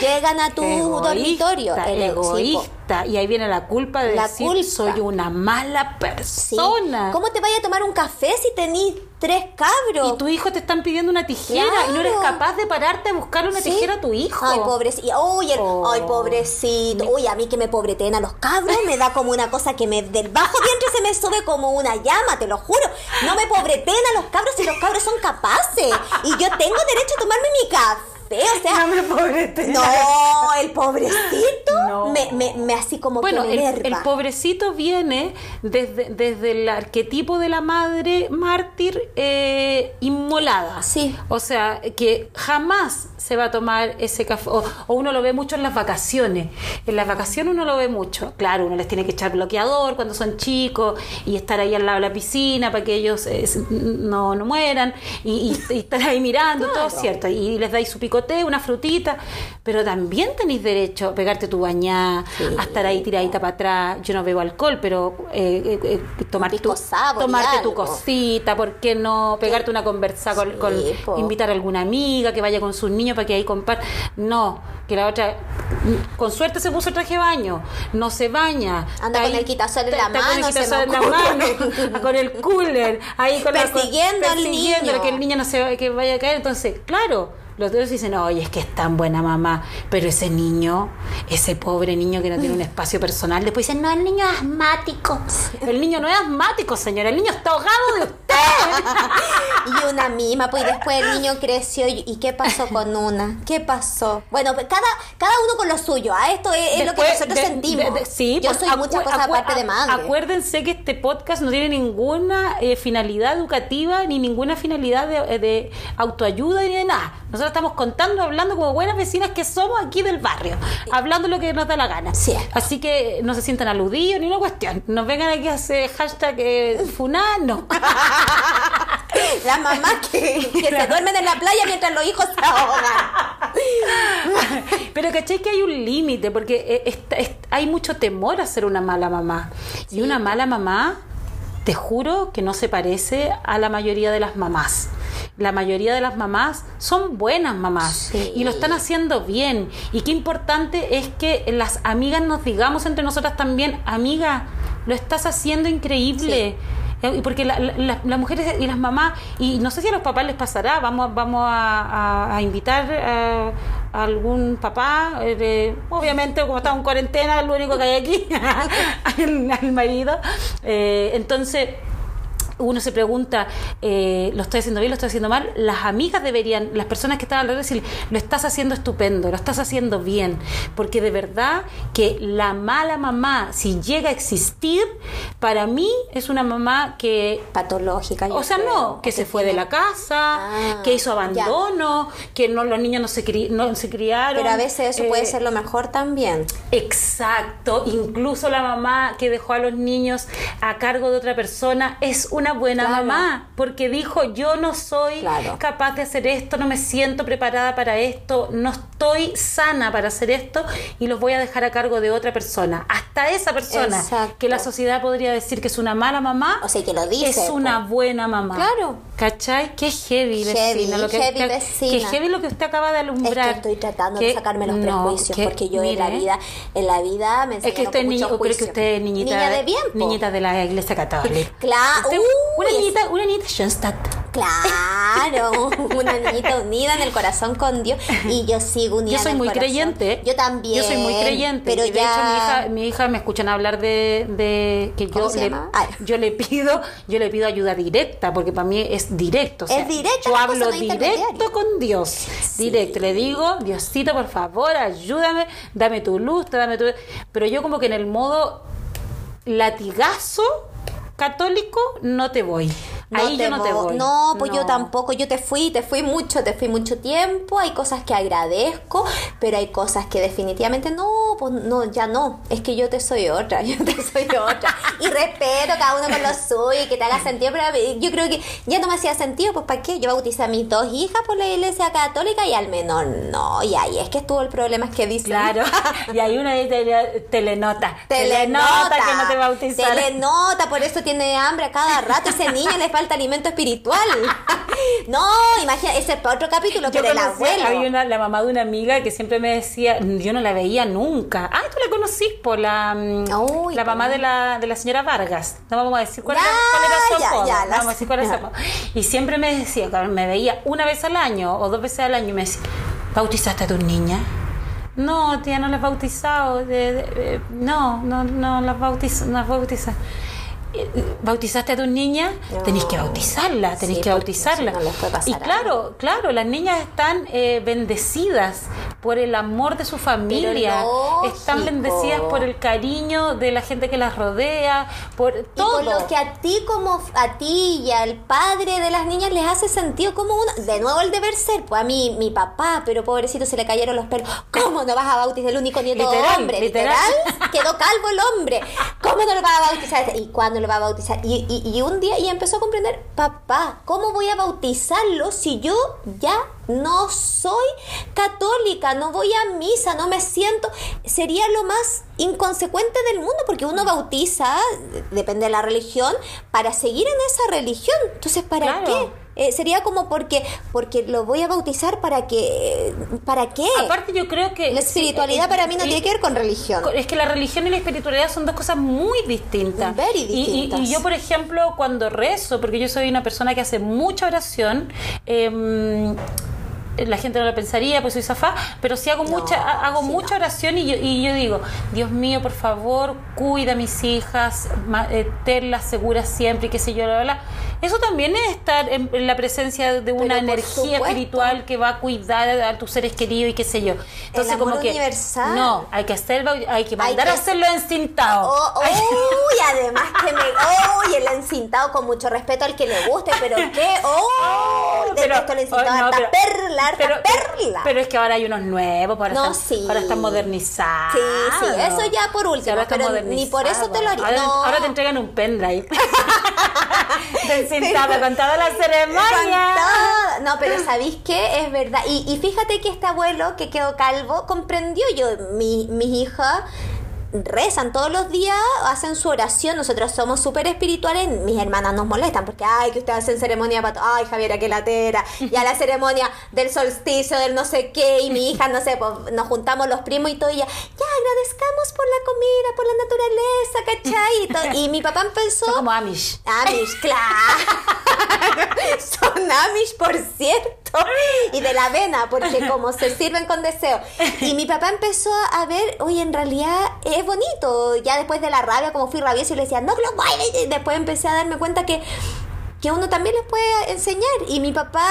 Llegan a tu Egoísta, dormitorio. El egoísta. y ahí viene la culpa de La decir, culpa. soy una mala Sí. persona. ¿Cómo te vaya a tomar un café si tenís tres cabros? Y tu hijo te están pidiendo una tijera y no eres capaz de pararte a buscar una Sí. tijera a tu hijo. Ay, pobrecito. Uy, el- Oh. ay, pobrecito. Uy, a mí que me pobreten a los cabros me da como una cosa que me del bajo vientre se me sube como una llama, te lo juro. No me pobreten a los cabros si los cabros son capaces. Y yo tengo derecho a tomarme mi café. O sea, No me pobrete. no, el pobrecito Me, me, me así como Bueno, que el, pobrecito viene desde, desde el arquetipo de la madre mártir eh, inmolada. Sí. O sea, que jamás se va a tomar ese café. O, o uno lo ve mucho en las vacaciones. En las vacaciones uno lo ve mucho. Claro, uno les tiene que echar bloqueador cuando son chicos y estar ahí al lado de la piscina para que ellos eh, no, no mueran y, y- y estar ahí mirando, todo cierto. Y les dais su picoteo, una frutita. Pero también tenéis derecho a pegarte tu bañá, a estar ahí tiradita para atrás. Yo no bebo alcohol, pero eh, eh, eh, tomar tu, y tomarte tu cosita, ¿por qué no? Pegarte una conversa con, Sí, con- invitar a alguna amiga que vaya con sus niños para que ahí compartan. No, que la otra, con suerte se puso el traje de baño, no se baña. Anda está con el quitasol en la está con el mano, quitasol en la mano, con el cooler, ahí con la- con- Persiguiendo al niño. que el niño no se que vaya a caer. Entonces, claro. Los otros dicen, oye, es que es tan buena mamá, pero ese niño, ese pobre niño que no tiene un espacio personal, después dicen, no, el niño es asmático. El niño no es asmático, señora, el niño está ahogado de. Y una misma, pues y después el niño creció y, ¿y qué pasó con una? ¿Qué pasó? Bueno, pues, cada, cada uno con lo suyo, ¿ah? Esto es, es lo que nosotros de- sentimos. de- de- sí, Yo pues, soy muchas cosas aparte de madre. Acuérdense que este podcast no tiene ninguna eh, finalidad educativa ni ninguna finalidad de, de autoayuda ni de nada. Nosotros estamos contando, hablando como buenas vecinas que somos aquí del barrio, hablando lo que nos da la gana. Sí. Así que no se sientan aludidos ni una cuestión. Nos vengan aquí a hacer hashtag eh, funano. Las mamás que, que se duermen en la playa mientras los hijos se ahogan. Pero caché que hay un límite, porque eh, es- hay mucho temor a ser una mala mamá. Y una mala mamá, te juro que no se parece a la mayoría de las mamás. La mayoría de las mamás son buenas mamás Sí. y lo están haciendo bien. Y qué importante es que las amigas nos digamos entre nosotras también, amiga, lo estás haciendo increíble. Porque la- la- la- las mujeres y las mamás, y no sé si a los papás les pasará, vamos, vamos a, invitar a, a algún papá, eh, obviamente como estamos en cuarentena, lo único que hay aquí, al, al marido. Eh, entonces, uno se pregunta, eh, ¿lo estoy haciendo bien, lo estoy haciendo mal? Las amigas deberían, las personas que están alrededor, decir, lo estás haciendo estupendo, lo estás haciendo bien. Porque de verdad que la mala mamá, si llega a existir, para mí es una mamá que... Patológica. O sea, creo, no, que se fue de la casa, Ah, que hizo ya. abandono, que no los niños no se, cri- no se criaron. Pero a veces eso puede eh, ser lo mejor también. Exacto, incluso la mamá que dejó a los niños a cargo de otra persona es una buena Claro. mamá, porque dijo, yo no soy Claro. capaz de hacer esto, no me siento preparada para esto, no estoy sana para hacer esto y los voy a dejar a cargo de otra persona. Hasta esa persona Exacto. que la sociedad podría decir que es una mala mamá, O sea, que lo dice, es una po. buena mamá. Claro. ¿Cachai? Qué heavy, Heavy, vecina. lo que, heavy, que- vecina. Qué heavy lo que usted acaba de Es alumbrar. que estoy tratando Que- de sacarme los no, prejuicios que- porque yo en la mire, vida, en la vida me es que enseñaron usted es con mucho creo que usted es niñita, Niña de bien, niñita de la iglesia católica. Claro, Usted- una niñita, una niñita Schoenstatt. Claro, una niñita unida en el corazón con Dios y yo sigo unida Yo soy en el muy corazón. creyente. Yo también. Yo soy muy creyente. Pero y de ya... hecho mi hija, mi hija me escuchan hablar de, de que ¿Cómo yo le? Ah. yo le pido, yo le pido ayuda directa, porque para mí es directo. o sea, Es directa Yo hablo directo con Dios. Directo. Le digo, Diosito, por favor, ayúdame, dame tu luz, dame tu. Pero yo como que en el modo latigazo católico no te voy. Ahí te yo no te vo- voy. No, pues yo No. tampoco. Yo te fui, te fui mucho, te fui mucho tiempo. Hay cosas que agradezco, pero hay cosas que definitivamente no, pues no, ya no. Es que yo te soy otra, yo te soy otra. Y respeto cada uno con lo suyo y que te haga sentido, pero yo creo que ya no me hacía sentido, pues ¿para qué? Yo bauticé a mis dos hijas por la iglesia católica y al menor no. Y ahí es que estuvo el problema es que dicen. Claro. y hay una de tele- telenota. Telenota, que no te bautizaron. Telenota, por eso tiene hambre a cada rato. Ese niño le falta alimento espiritual. No, imagina, ese es para otro capítulo, Yo pero el abuelo. había una, la mamá de una amiga que siempre me decía, yo no la veía nunca. Ah, tú la conocís por la, mm, Uy, la mamá de la, de la señora Vargas. No vamos a decir cuál, Ya, era, cuál era su ya, no vamos a decir cuál era su. Y siempre me decía, me veía una vez al año o dos veces al año y me decía, ¿bautizaste a tus niñas? No, tía, no las bautizado. de- de- no, no, no las bautizo, no las bautiza. ¿Bautizaste a tus niñas? No. Tenéis que bautizarla, tenéis Sí, que porque bautizarla. si no y claro, claro, las niñas están eh, bendecidas por el amor de su familia, están bendecidas por el cariño de la gente que las rodea, por Y todo. por lo que a ti como a ti y al padre de las niñas les hace sentido como uno, de nuevo el deber ser, pues a mí mi papá, pero pobrecito se le cayeron los pelos. ¿Cómo no vas a bautizar el único nieto Literal, hombre? literal. Literal, quedó calvo el hombre. ¿Cómo no lo vas a bautizar? ¿Y cuándo lo va a bautizar? Y, y- y un día y empezó a comprender, papá, ¿cómo voy a bautizarlo si yo ya no soy católica, no voy a misa, no me siento? Sería lo más inconsecuente del mundo porque uno bautiza, depende de la religión, para seguir en esa religión. Entonces, ¿para Claro. qué? Eh, sería como porque porque lo voy a bautizar para que para qué Aparte yo creo que la espiritualidad eh, para mí no eh, tiene que ver con religión Es que la religión y la espiritualidad son dos cosas muy distintas. Very Y- y- distintas. Y, yo, por ejemplo, cuando rezo, porque yo soy una persona que hace mucha oración, em, la gente no lo pensaría, pues soy safá, pero sí hago No, mucha ha- hago sí, mucha oración y yo, y yo digo, Dios mío, por favor, cuida a mis hijas, eh, tenlas seguras siempre y qué sé yo, bla, bla. Eso también es estar en, en la presencia de una energía supuesto. espiritual que va a cuidar a tus seres queridos y qué sé yo. Entonces, amor como que universal. no, hay que hacer bau- hay que mandar que a hacerlo encintado. Oh, Ay, uy, además que me. Uy, el encintado con mucho respeto al que le guste, pero qué. Oh, detesto el encintado, oh, no, pero- perla, pero, perla. pero es que ahora hay unos nuevos, ahora, No, están, sí. ahora están modernizados. Sí, sí, eso ya por último, Sí, pero ni por eso te lo haría, Ahora, no. ahora te entregan un pendrive. encintado con toda la ceremonia. Con todo. No, pero ¿sabéis qué? Es verdad. Y, y fíjate que este abuelo que quedó calvo comprendió yo, mi, mis hijas rezan todos los días, hacen su oración, nosotros somos súper espirituales, mis hermanas nos molestan porque, ay, que ustedes hacen ceremonia para... to- Ay, Javiera, qué latera. Ya la ceremonia del solsticio, del no sé qué, y mi hija, no sé, pues, nos juntamos los primos y todo, y ya, ya agradezcamos por la comida, por la naturaleza, ¿cachai? Y, todo. Y mi papá empezó... Son como Amish. Amish, claro. Son Amish, por cierto. Y de la avena, porque como se sirven con deseo. Y mi papá empezó a ver, oye, en realidad es bonito. Ya después de la rabia, como fui rabioso y le decía, no lo bailes. Y después empecé a darme cuenta que que uno también les puede enseñar. Y mi papá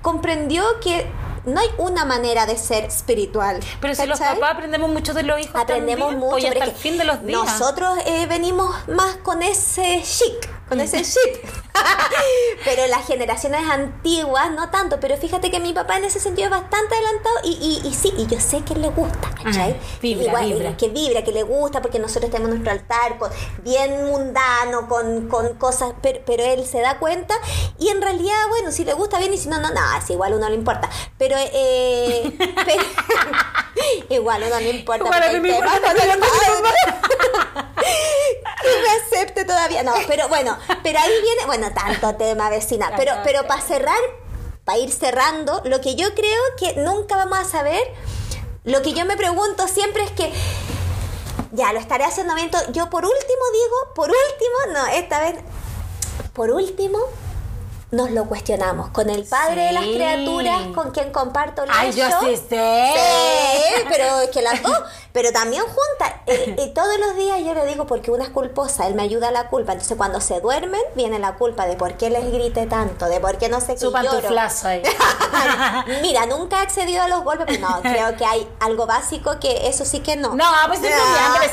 comprendió que no hay una manera de ser espiritual. Pero si los papás aprendemos mucho de los hijos aprendemos también, mucho pues, hasta el que fin de los días. nosotros eh, venimos más con ese chic con ese chip pero las generaciones antiguas no tanto pero fíjate que mi papá en ese sentido es bastante adelantado y, y, y sí y yo sé que le gusta ¿cachai? Ah, vibra, Igual, vibra. eh, que vibra que le gusta porque nosotros tenemos nuestro altar con, bien mundano con, con cosas pero, pero él se da cuenta y en realidad bueno si le gusta bien y si no no no es igual uno no le importa pero eh, pero- igual uno no le importa Igual a mí me que me acepte todavía. No pero bueno pero ahí viene bueno tanto tema vecina. Pero Tanto pero para cerrar para ir cerrando lo que yo creo que nunca vamos a saber lo que yo me pregunto siempre es que ya lo estaré haciendo bien yo por último digo por último no esta vez por último nos lo cuestionamos. Con el padre de las criaturas con quien comparto el Ay, yo. sí sé. Sí, pero es que las dos, pero también juntas. Eh, eh, todos los días yo le digo porque una es culposa, él me ayuda a la culpa. Entonces cuando se duermen, viene la culpa de por qué les grité tanto, de por qué no sé qué Su pantuflazo ahí. Mira, nunca he accedido a los golpes, pero no, creo que hay algo básico que eso sí que no. No, pues vecina,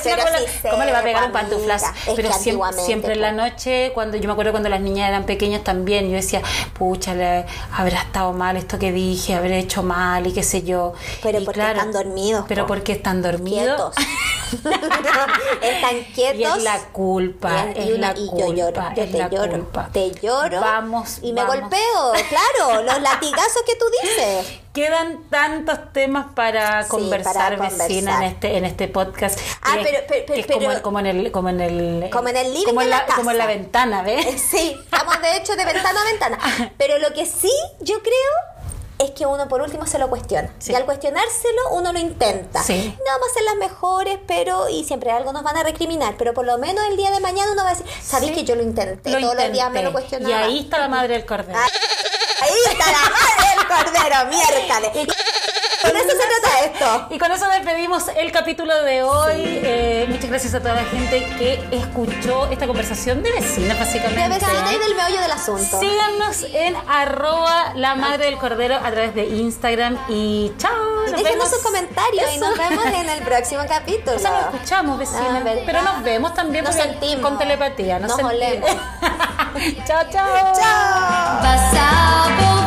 pero ¿cómo, sí le- cómo le va a pegar un pantuflazo? Es Pero siempre, siempre en la noche, cuando yo me acuerdo cuando las niñas eran pequeñas también, yo decía, pucha, le habrá estado mal esto que dije, habré hecho mal y qué sé yo. Pero Y porque están dormidos, Pero po. porque están dormidos. Quietos. Están quietos. Y es la culpa, Y, es y una- la y yo culpa, lloro, yo te la lloro, culpa. te lloro. Vamos, Y me vamos. golpeo, claro, los latigazos que tú dices. Quedan tantos temas para Sí, conversar, para vecina, conversar. en este, en este podcast. Ah, pero- pero- que es pero- como, como en el, como en el, Como en el living como en de la como en la casa. ventana, ¿ves? Sí, estamos de hecho de ventana a ventana. Pero lo que sí yo creo es que uno por último se lo cuestiona. Sí. Y al cuestionárselo uno lo intenta. Sí. No vamos a ser las mejores, pero y siempre algo nos van a recriminar, pero por lo menos el día de mañana uno va a decir, ¿sabéis Sí. que yo lo intenté? Lo Todos los días me intenté. lo cuestionaba. Y ahí está la madre del cordero. Ah, Ahí está la madre del cordero, miércoles. Con eso se trata esto. Y con eso despedimos el capítulo de hoy. Eh, muchas gracias a toda la gente que escuchó esta conversación de vecinas, básicamente. De vecina y del meollo del asunto. Síganos en arroba la madre del cordero a través de Instagram y chao. nos Déjenos sus comentarios y nos vemos en el próximo capítulo. O sea, nos escuchamos, vecina. Ah, pero nos vemos también Nos sentimos. con telepatía. Nos sentimos. olemos. chao, chao. ¡Chao!